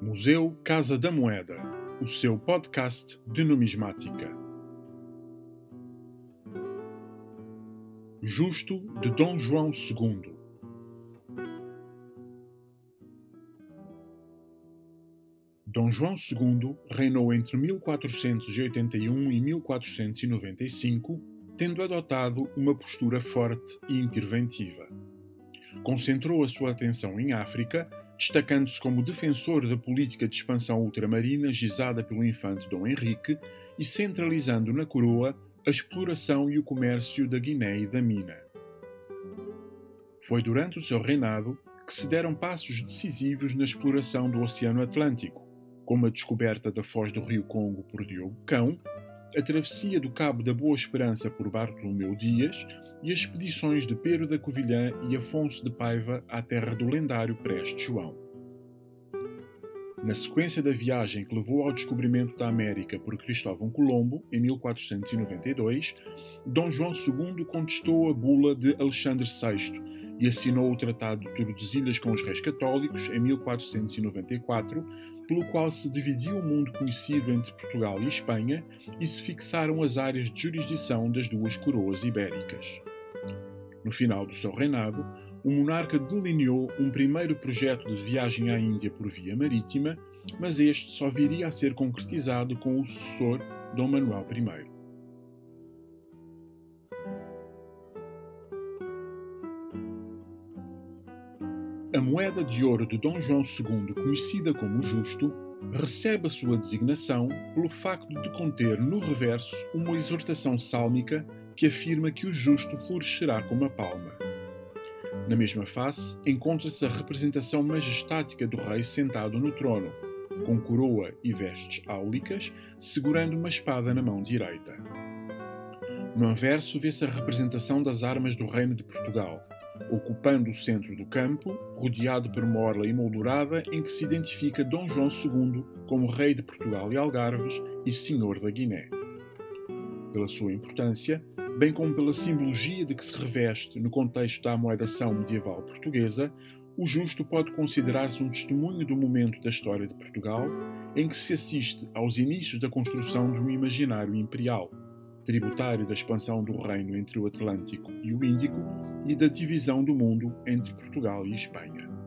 Museu Casa da Moeda, o seu podcast de numismática. Justo de Dom João II. Dom João II reinou entre 1481 e 1495, tendo adotado uma postura forte e interventiva. Concentrou a sua atenção em África, destacando-se como defensor da política de expansão ultramarina gizada pelo infante Dom Henrique e centralizando na coroa a exploração e o comércio da Guiné e da Mina. Foi durante o seu reinado que se deram passos decisivos na exploração do Oceano Atlântico, como a descoberta da foz do rio Congo por Diogo Cão, a travessia do Cabo da Boa Esperança por Bartolomeu Dias e as expedições de Pedro da Covilhã e Afonso de Paiva à terra do lendário Preste João. Na sequência da viagem que levou ao descobrimento da América por Cristóvão Colombo, em 1492, Dom João II contestou a bula de Alexandre VI e assinou o Tratado de Tordesilhas com os Reis Católicos, em 1494, pelo qual se dividiu o mundo conhecido entre Portugal e Espanha e se fixaram as áreas de jurisdição das duas coroas ibéricas. No final do seu reinado, o monarca delineou um primeiro projeto de viagem à Índia por via marítima, mas este só viria a ser concretizado com o sucessor Dom Manuel I. A moeda de ouro de Dom João II, conhecida como Justo, recebe a sua designação pelo facto de conter no reverso uma exortação sálmica que afirma que o justo florescerá como a palma. Na mesma face encontra-se a representação majestática do rei sentado no trono, com coroa e vestes áulicas, segurando uma espada na mão direita. No anverso vê-se a representação das armas do Reino de Portugal, ocupando o centro do campo, rodeado por uma orla emoldurada em que se identifica Dom João II como rei de Portugal e Algarves e senhor da Guiné. Pela sua importância, bem como pela simbologia de que se reveste no contexto da amoedação medieval portuguesa, o justo pode considerar-se um testemunho do momento da história de Portugal em que se assiste aos inícios da construção de um imaginário imperial tributário da expansão do reino entre o Atlântico e o Índico e da divisão do mundo entre Portugal e Espanha.